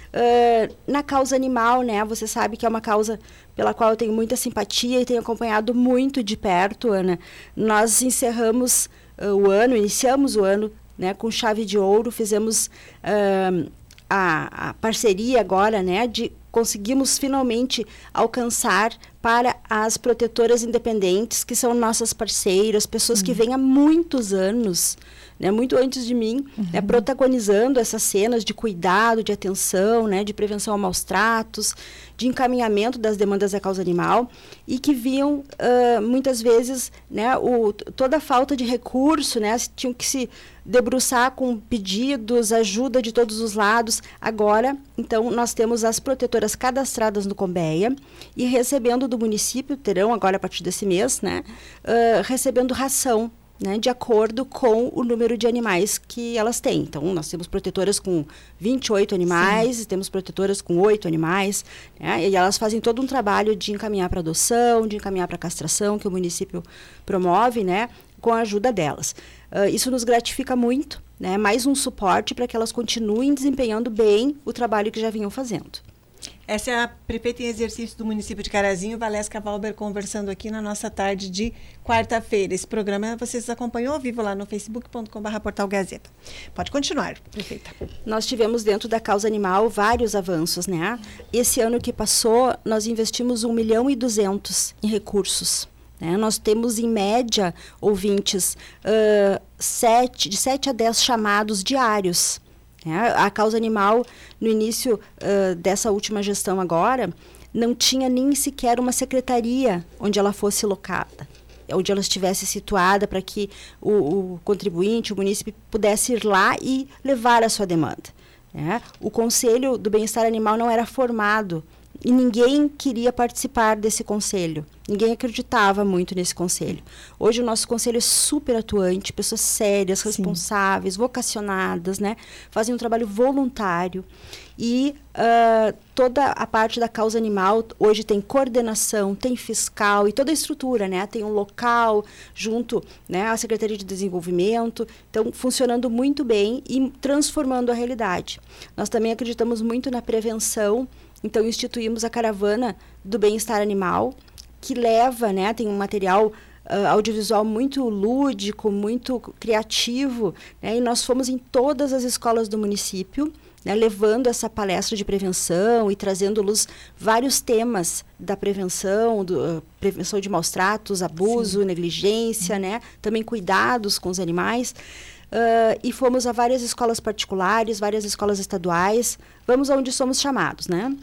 Uh, na causa animal, né? Você sabe que é uma causa pela qual eu tenho muita simpatia e tenho acompanhado muito de perto, Ana. Nós encerramos uh, o ano, iniciamos o ano né, com chave de ouro, fizemos uh, a, a, parceria agora, né, de conseguimos finalmente alcançar para as protetoras independentes, que são nossas parceiras, pessoas uhum. que vêm há muitos anos né, muito antes de mim, uhum. né, protagonizando essas cenas de cuidado, de atenção, né, de prevenção a maus tratos, de encaminhamento das demandas da causa animal e que viam uh, muitas vezes né, o, toda a falta de recurso, né, tinham que se debruçar com pedidos, ajuda de todos os lados. Agora, então, nós temos as protetoras cadastradas no Combeia e recebendo do município, terão agora a partir desse mês, né, uh, recebendo ração né, de acordo com o número de animais que elas têm. Então, nós temos protetoras com 28 animais, Sim. temos protetoras com 8 animais, né, e elas fazem todo um trabalho de encaminhar para adoção, de encaminhar para castração, que o município promove, né, com a ajuda delas. Uh, isso nos gratifica muito, né, mais um suporte para que elas continuem desempenhando bem o trabalho que já vinham fazendo. Essa é a prefeita em exercício do município de Carazinho, Valesca Valber, conversando aqui na nossa tarde de quarta-feira. Esse programa vocês acompanham ao vivo lá no facebook.com.br portal Gazeta. Pode continuar, prefeita. Nós tivemos dentro da causa animal vários avanços, né? Esse ano que passou, nós investimos 1 milhão e 200 em recursos. Né? Nós temos, em média, ouvintes, uh, sete, de 7 a 10 chamados diários né? A causa animal, no início uh, dessa última gestão agora, não tinha nem sequer uma secretaria onde ela fosse locada, onde ela estivesse situada para que o, o, contribuinte, o município, pudesse ir lá e levar a sua demanda. Né? O Conselho do Bem-Estar Animal não era formado e ninguém queria participar desse conselho. Ninguém acreditava muito nesse conselho. Hoje o nosso conselho é super atuante, pessoas sérias, responsáveis, Sim. vocacionadas, né? Fazem um trabalho voluntário. E uh, toda a parte da causa animal hoje tem coordenação, tem fiscal e toda a estrutura, né? Tem um local junto né, à Secretaria de Desenvolvimento. Então, funcionando muito bem e transformando a realidade. Nós também acreditamos muito na prevenção então instituímos a caravana do bem-estar animal, que leva, né, tem um material uh, audiovisual muito lúdico, muito criativo, né, e nós fomos em todas as escolas do município, né, levando essa palestra de prevenção e trazendo luz vários temas da prevenção, do, uh, prevenção de maus tratos, abuso, Sim. negligência, né, também cuidados com os animais. Uh, e fomos a várias escolas particulares, várias escolas estaduais. Vamos aonde somos chamados, né?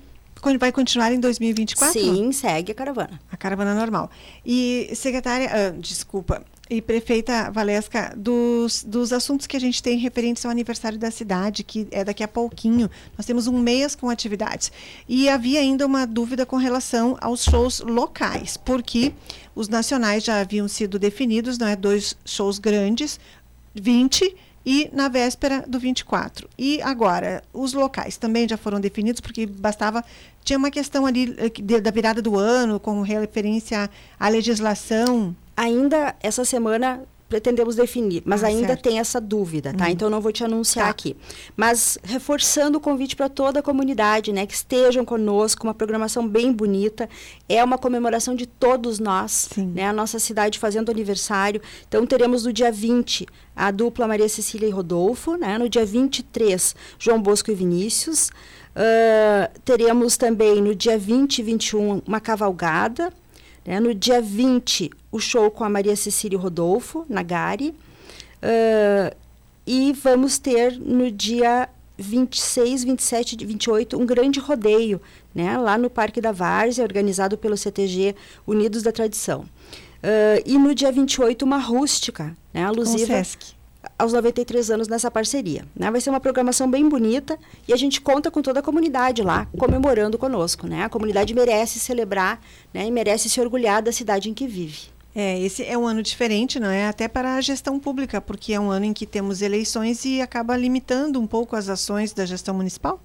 Vai continuar em 2024? Sim, segue a caravana. A caravana normal. E, secretária, uh, desculpa, e prefeita Valesca, dos, dos assuntos que a gente tem referentes ao aniversário da cidade, que é daqui a pouquinho, nós temos um mês com atividades. E havia ainda uma dúvida com relação aos shows locais, porque os nacionais já haviam sido definidos, não é? Dois shows grandes, 20 e na véspera do 24. E agora, os locais também já foram definidos, porque bastava. Tinha uma questão ali eh, da virada do ano, com referência à legislação. Ainda essa semana pretendemos definir, mas ah, ainda certo. tem essa dúvida, tá? Uhum. Então não vou te anunciar tá. aqui. Mas reforçando o convite para toda a comunidade, né, que estejam conosco, uma programação bem bonita, é uma comemoração de todos nós, Sim. né? A nossa cidade fazendo aniversário. Então teremos no dia 20 a dupla Maria Cecília e Rodolfo, né? No dia 23, João Bosco e Vinícius. Uh, teremos também no dia 20 e 21 uma cavalgada, né? No dia 20, o show com a Maria Cecília Rodolfo, na Gari. Uh, E vamos ter no dia 26, 27 e 28 um grande rodeio, né, lá no Parque da Várzea, organizado pelo CTG Unidos da Tradição. Uh, e no dia 28 uma rústica, né, alusiva aos 93 anos nessa parceria. Né? Vai ser uma programação bem bonita e a gente conta com toda a comunidade lá comemorando conosco. Né? A comunidade merece celebrar né, e merece se orgulhar da cidade em que vive. É, esse é um ano diferente, não é? Até para a gestão pública, porque é um ano em que temos eleições e acaba limitando um pouco as ações da gestão municipal?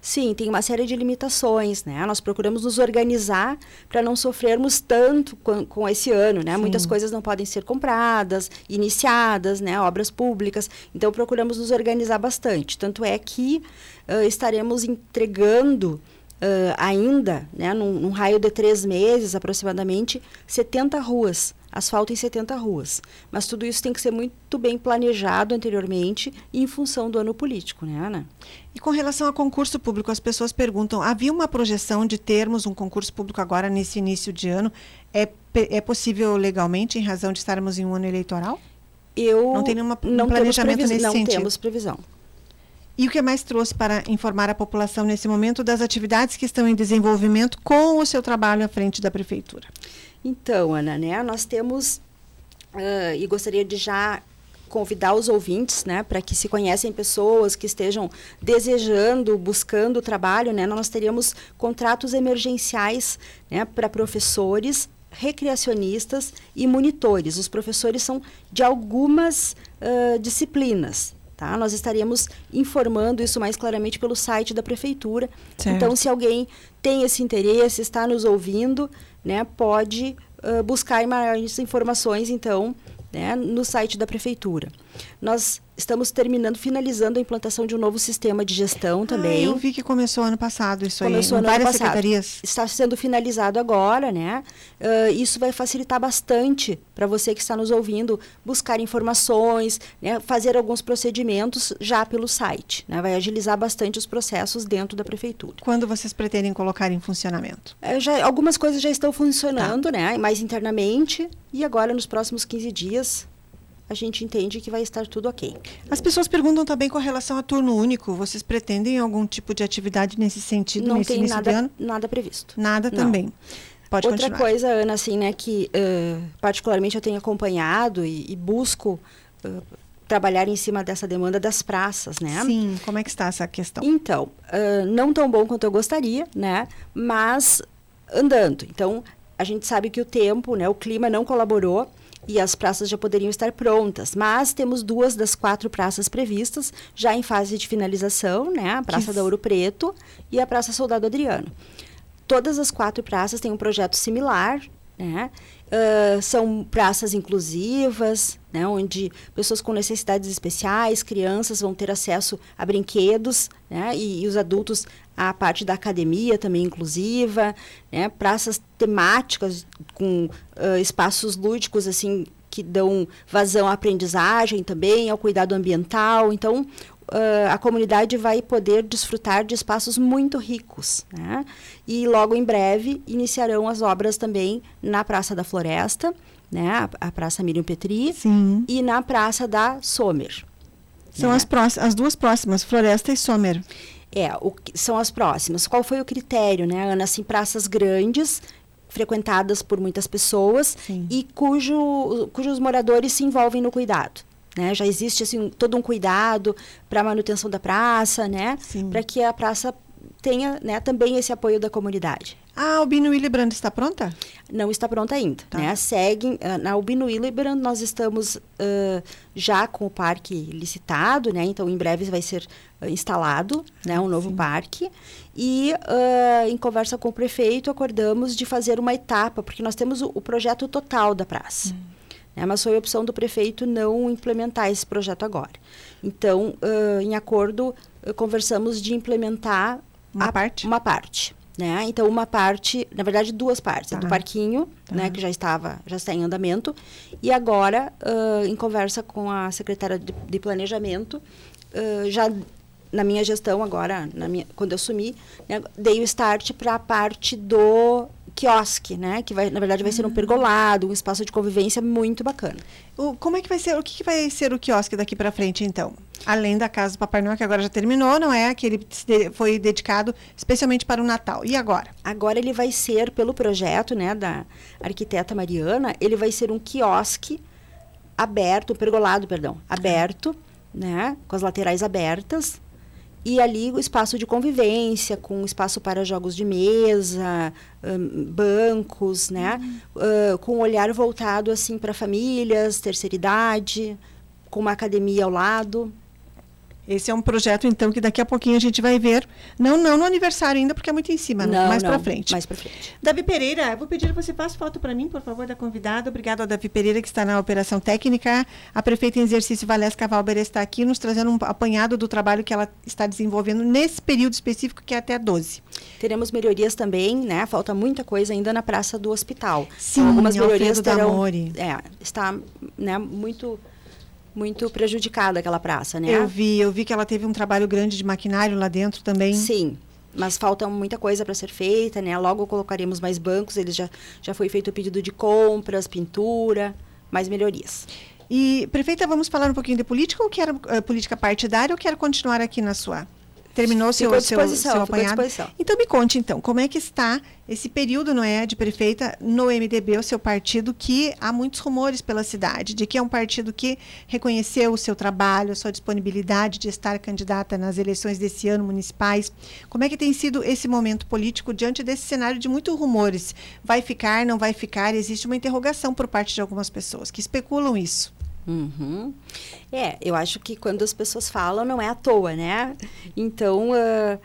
Sim, tem uma série de limitações, né? Nós procuramos nos organizar para não sofrermos tanto com, com esse ano, né? Sim. Muitas coisas não podem ser compradas, iniciadas, né? Obras públicas. Então procuramos nos organizar bastante. Tanto é que uh, estaremos entregando uh, ainda, né, num, num, raio de três meses aproximadamente, 70 ruas, asfalto em 70 ruas. Mas tudo isso tem que ser muito bem planejado anteriormente em função do ano político, né, Ana? E com relação a concurso público, as pessoas perguntam: havia uma projeção de termos um concurso público agora nesse início de ano? É, é possível legalmente, em razão de estarmos em um ano eleitoral? Eu não tem nenhuma não planejamento temos nesse não sentido. Não temos previsão. E o que mais trouxe para informar a população nesse momento das atividades que estão em desenvolvimento com o seu trabalho à frente da prefeitura? Então, Ana, né, nós temos uh, e gostaria de já convidar os ouvintes, né, para que se conhecem pessoas que estejam desejando, buscando trabalho, né, nós teríamos contratos emergenciais, né, para professores, recreacionistas e monitores. Os professores são de algumas uh, disciplinas, Tá? Nós estaríamos informando isso mais claramente pelo site da prefeitura. Certo. Então, se alguém tem esse interesse, está nos ouvindo, né, pode uh, buscar maiores informações, então, né, no site da prefeitura. Nós estamos terminando, finalizando a implantação de um novo sistema de gestão também. Ah, eu vi que começou ano passado isso começou aí, em várias secretarias. Está sendo finalizado agora, né? Uh, isso vai facilitar bastante para você que está nos ouvindo buscar informações, né? fazer alguns procedimentos já pelo site. Né? Vai agilizar bastante os processos dentro da prefeitura. Quando vocês pretendem colocar em funcionamento? Uh, já, algumas coisas já estão funcionando, tá. né? Mais internamente. E agora, nos próximos 15 dias, a gente entende que vai estar tudo ok. As pessoas perguntam também com relação a turno único. Vocês pretendem algum tipo de atividade nesse sentido Não nesse tem início nada, de ano? nada previsto. Nada Não. também. Pode Outra continuar. coisa, Ana, assim, né, que uh, particularmente eu tenho acompanhado e, e busco uh, trabalhar em cima dessa demanda das praças, né? Sim, como é que está essa questão? Então, uh, não tão bom quanto eu gostaria, né? Mas andando. Então, a gente sabe que o tempo, né, o clima não colaborou e as praças já poderiam estar prontas. Mas temos duas das quatro praças previstas já em fase de finalização, né? A Praça da Ouro Preto e a Praça Soldado Adriano. Todas as quatro praças têm um projeto similar, né? Uh, são praças inclusivas, né, onde pessoas com necessidades especiais, crianças vão ter acesso a brinquedos, né, e, e, os adultos a parte da academia também inclusiva, né, praças temáticas com uh, espaços lúdicos assim que dão vazão à aprendizagem também, ao cuidado ambiental. Então, a comunidade vai poder desfrutar de espaços muito ricos. Né? E logo em breve iniciarão as obras também na Praça da Floresta, né? a, a Praça Miriam Petri, Sim. e na Praça da Sommer. São né? as, próximas, as duas próximas, Floresta e Sommer. É, o, são as próximas. Qual foi o critério, né, Ana? Assim, praças grandes, frequentadas por muitas pessoas Sim. e cujo, cujos moradores se envolvem no cuidado. Né? Já existe assim, todo um cuidado para a manutenção da praça, né? para que a praça tenha né, também esse apoio da comunidade. A Albino Willebrand está pronta? Não está pronta ainda. Tá. Né? Segue, uh, na Albino Willebrand nós estamos uh, já com o parque licitado, né? então em breve vai ser uh, instalado né, um novo Sim. parque. E em conversa com o prefeito acordamos de fazer uma etapa, porque nós temos o, o projeto total da praça. Hum. Né, mas foi opção do prefeito não implementar esse projeto agora. Então, uh, em acordo, uh, conversamos de implementar uma a, parte. Uma parte. Né? Então, uma parte, na verdade, duas partes. Tá. Do parquinho, tá. né, que já estava, já está em andamento. E agora, uh, em conversa com a secretária de, de Planejamento, já na minha gestão agora, na minha, quando eu assumi, né, dei o start para a parte do quiosque, né? Que vai, na verdade vai ser um pergolado, um espaço de convivência muito bacana. O, como é que vai ser? O que, que vai ser o quiosque daqui para frente, então? Além da casa do Papai Noel, que agora já terminou, não é? Que ele foi dedicado especialmente para o Natal. E agora? Agora ele vai ser, pelo projeto né, da arquiteta Mariana, ele vai ser um quiosque aberto, pergolado, perdão, aberto, né? Com as laterais abertas, e ali o espaço de convivência, com espaço para jogos de mesa, um, bancos, né? Uhum. Uh, com um olhar voltado assim para famílias, terceira idade, com uma academia ao lado. Esse é um projeto, então, que daqui a pouquinho a gente vai ver. Não, não no aniversário ainda, porque é muito em cima, não, mais para frente. Mais para frente. Davi Pereira, eu vou pedir que você faça foto para mim, por favor, da convidada. Obrigado ao Davi Pereira, que está na operação técnica. A prefeita em exercício, Valesca Valber, está aqui nos trazendo um apanhado do trabalho que ela está desenvolvendo nesse período específico, que é até 12. Teremos melhorias também, né? Falta muita coisa ainda na Praça do Hospital. Sim, algumas melhorias terão. É, está né, muito muito prejudicada aquela praça, né? Eu vi, eu vi que ela teve um trabalho grande de maquinário lá dentro também. Sim, mas falta muita coisa para ser feita, né? Logo colocaremos mais bancos, eles já já foi feito o pedido de compras, pintura, mais melhorias. E prefeita, vamos falar um pouquinho de política ou quer uh, política partidária ou quer continuar aqui na sua terminou seu, seu, seu apanhado. Então me conte então, como é que está esse período, não é, de prefeita no MDB, o seu partido, que há muitos rumores pela cidade, de que é um partido que reconheceu o seu trabalho, a sua disponibilidade de estar candidata nas eleições desse ano municipais. Como é que tem sido esse momento político diante desse cenário de muitos rumores? Vai ficar, não vai ficar? Existe uma interrogação por parte de algumas pessoas que especulam isso. Uhum. É, eu acho que quando as pessoas falam não é à toa, né? Então, uh,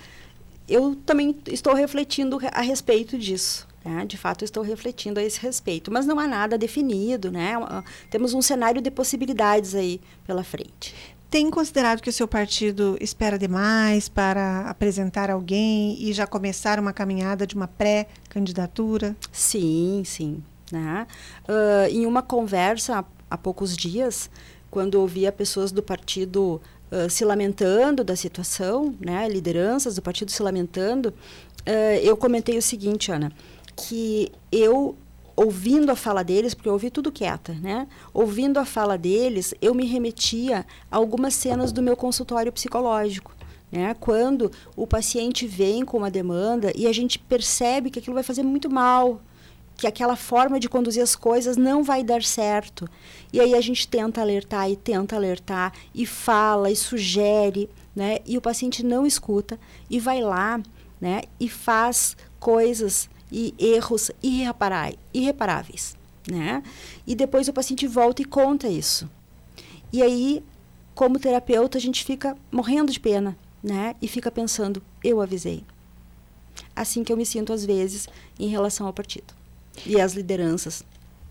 eu também estou refletindo a respeito disso. Né? De fato, estou refletindo a esse respeito. Mas não há nada definido, né? Uh, temos um cenário de possibilidades aí pela frente. Tem considerado que o seu partido espera demais para apresentar alguém e já começar uma caminhada de uma pré-candidatura? Sim, sim. Né? Uh, em uma conversa há poucos dias, quando ouvia pessoas do partido uh, se lamentando da situação, né, lideranças do partido se lamentando, uh, eu comentei o seguinte, Ana, que eu ouvindo a fala deles, porque eu ouvi tudo quieta, né? Ouvindo a fala deles, eu me remetia a algumas cenas do meu consultório psicológico. Né? Quando o paciente vem com uma demanda e a gente percebe que aquilo vai fazer muito mal, que aquela forma de conduzir as coisas não vai dar certo. E aí a gente tenta alertar e tenta alertar e fala e sugere, né? E o paciente não escuta e vai lá, né? E faz coisas e erros irreparáveis, né? E depois o paciente volta e conta isso. E aí, como terapeuta, a gente fica morrendo de pena, né? E fica pensando, eu avisei. Assim que eu me sinto às vezes em relação ao partido e as lideranças.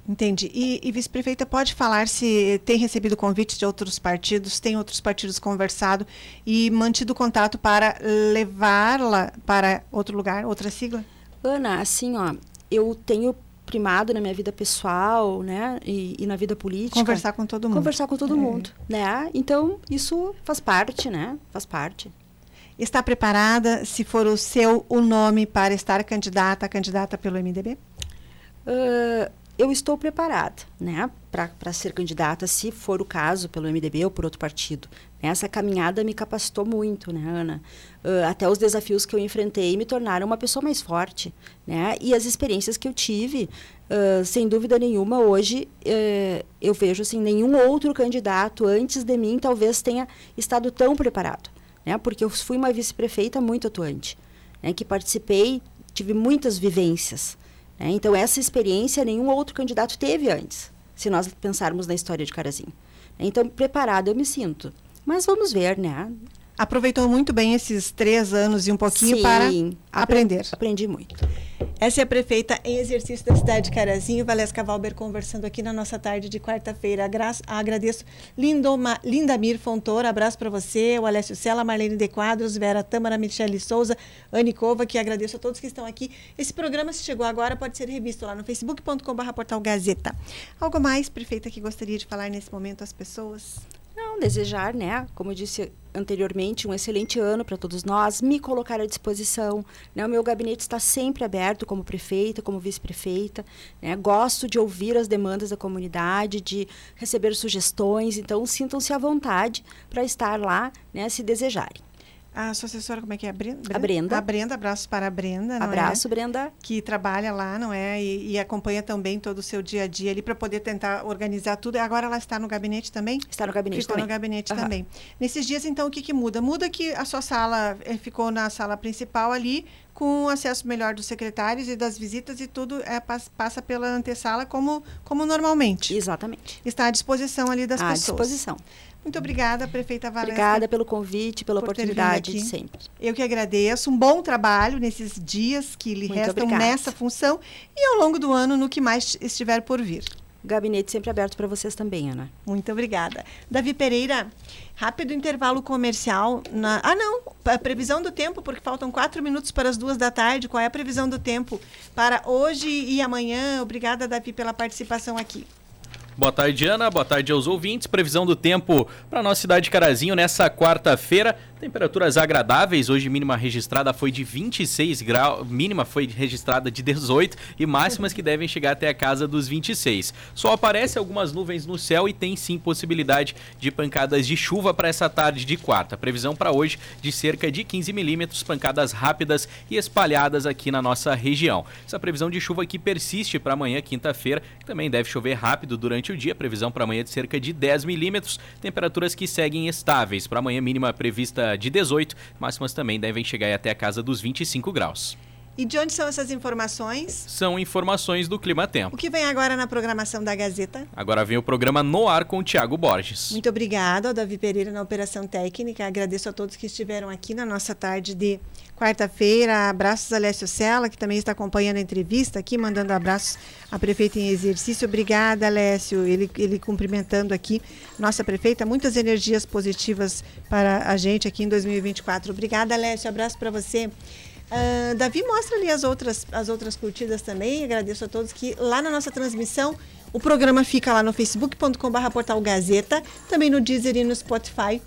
Entendi. E, e vice-prefeita, pode falar se tem recebido convites de outros partidos, tem outros partidos conversado e mantido contato para levá-la para outro lugar, outra sigla? Ana, assim, ó, eu tenho primado na minha vida pessoal, né, e, e na vida política. Conversar com todo mundo. Conversar com todo é. mundo, né? Então, isso faz parte, né? Faz parte. Está preparada, se for o seu o nome, para estar candidata, candidata pelo MDB? Uh, eu estou preparada, né, para ser candidata, se for o caso, pelo MDB ou por outro partido. Essa caminhada me capacitou muito, né, Ana? Uh, até os desafios que eu enfrentei me tornaram uma pessoa mais forte, né? E as experiências que eu tive, uh, sem dúvida nenhuma, hoje uh, eu vejo assim, nenhum outro candidato antes de mim talvez tenha estado tão preparado, né? Porque eu fui uma vice-prefeita muito atuante, né? Que participei, tive muitas vivências, né? Então, essa experiência nenhum outro candidato teve antes, se nós pensarmos na história de Carazinho. Então, preparado eu me sinto. Mas vamos ver, né? Aproveitou muito bem esses três anos e um pouquinho Sim, para aprender. Aprendi muito. Essa é a prefeita em exercício da cidade de Carazinho, Valesca Valber, conversando aqui na nossa tarde de quarta-feira. Agradeço Lindoma, Lindamir Fontoura, abraço para você, o Alessio Sela, Marlene de Quadros, Vera Tâmara, Michele Souza, Anne Cova, que agradeço a todos que estão aqui. Esse programa, se chegou agora, pode ser revisto lá no facebook.com.br portal Gazeta. Algo mais, prefeita, que gostaria de falar nesse momento às pessoas? Não, desejar, né? Como eu disse anteriormente, um excelente ano para todos nós, me colocar à disposição. Né? O meu gabinete está sempre aberto como prefeita, como vice-prefeita. Né? Gosto de ouvir as demandas da comunidade, de receber sugestões, então sintam-se à vontade para estar lá, né, se desejarem. A sua assessora, como é que é? Brenda? A Brenda. A Brenda, abraços para a Brenda. Abraço, é? Brenda. Que trabalha lá, não é? E, e acompanha também todo o seu dia a dia ali para poder tentar organizar tudo. Agora ela está no gabinete também? Está no gabinete ficou também. no gabinete Uhum. também. Nesses dias, então, o que, que muda? Muda que a sua sala eh, ficou na sala principal ali, com acesso melhor dos secretários e das visitas e tudo é, pas- passa pela antessala como, como normalmente. Exatamente. Está à disposição ali das à pessoas. disposição. Muito obrigada, prefeita Valesca. Obrigada pelo convite, pela oportunidade de sempre. Eu que agradeço. Um bom trabalho nesses dias que lhe Muito restam obrigada. nessa função e ao longo do ano no que mais estiver por vir. Gabinete sempre aberto para vocês também, Ana. Muito obrigada. Davi Pereira, rápido intervalo comercial. Na... Ah, não, a previsão do tempo, porque faltam quatro minutos para as duas da tarde. Qual é a previsão do tempo para hoje e amanhã? Obrigada, Davi, pela participação aqui. Boa tarde, Ana. Boa tarde aos ouvintes. Previsão do tempo para nossa cidade de Carazinho nessa quarta-feira. Temperaturas agradáveis. Hoje mínima registrada foi de 26 graus, mínima foi registrada de 18 e máximas que devem chegar até a casa dos 26. Só aparece algumas nuvens no céu e tem sim possibilidade de pancadas de chuva para essa tarde de quarta. Previsão para hoje de cerca de 15 milímetros, pancadas rápidas e espalhadas aqui na nossa região. Essa previsão de chuva aqui persiste para amanhã, quinta-feira, que também deve chover rápido durante o dia. Previsão para amanhã de cerca de 10 milímetros, temperaturas que seguem estáveis. Para amanhã, mínima prevista de 18, máximas também devem chegar até a casa dos 25 graus. E de onde são essas informações? São informações do Clima O Tempo. que vem agora na programação da Gazeta? Agora vem o programa No Ar com o Tiago Borges. Muito obrigada ao Davi Pereira na Operação Técnica. Agradeço a todos que estiveram aqui na nossa tarde de quarta-feira. Abraços a Alessio Sela, que também está acompanhando a entrevista aqui, mandando abraços à prefeita em exercício. Obrigada, Alessio. Ele, ele cumprimentando aqui nossa prefeita. Muitas energias positivas para a gente aqui em 2024. Obrigada, Alessio. Abraço para você. Ah, Davi, mostra ali as outras, as outras curtidas também. Agradeço a todos que lá na nossa transmissão o programa fica lá no facebook.com.br portal Gazeta, também no Deezer e no Spotify.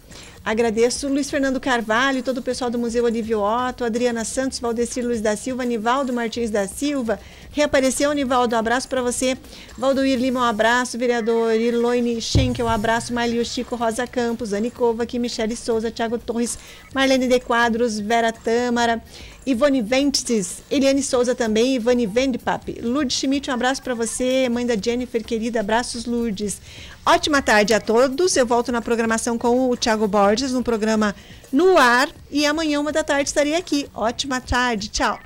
Agradeço Luiz Fernando Carvalho, todo o pessoal do Museu Olívio Otto, Adriana Santos, Valdecir Luiz da Silva, Nivaldo Martins da Silva. Reapareceu, Nivaldo, abraço para você. Valdoir Lima, um abraço. Vereador Irloine Schenkel, um abraço. Marlio Chico Rosa Campos, Ani Kovac, Michele Souza, Thiago Torres, Marlene de Quadros, Vera Tâmara, Ivone Ventes, Eliane Souza também, Ivane Vendpap. Lourdes Schmidt, um abraço para você. Mãe da Jennifer, querida, abraços, Lourdes. Ótima tarde a todos. Eu volto na programação com o Thiago Borges, no programa No Ar. E amanhã, uma da tarde, estarei aqui. Ótima tarde. Tchau.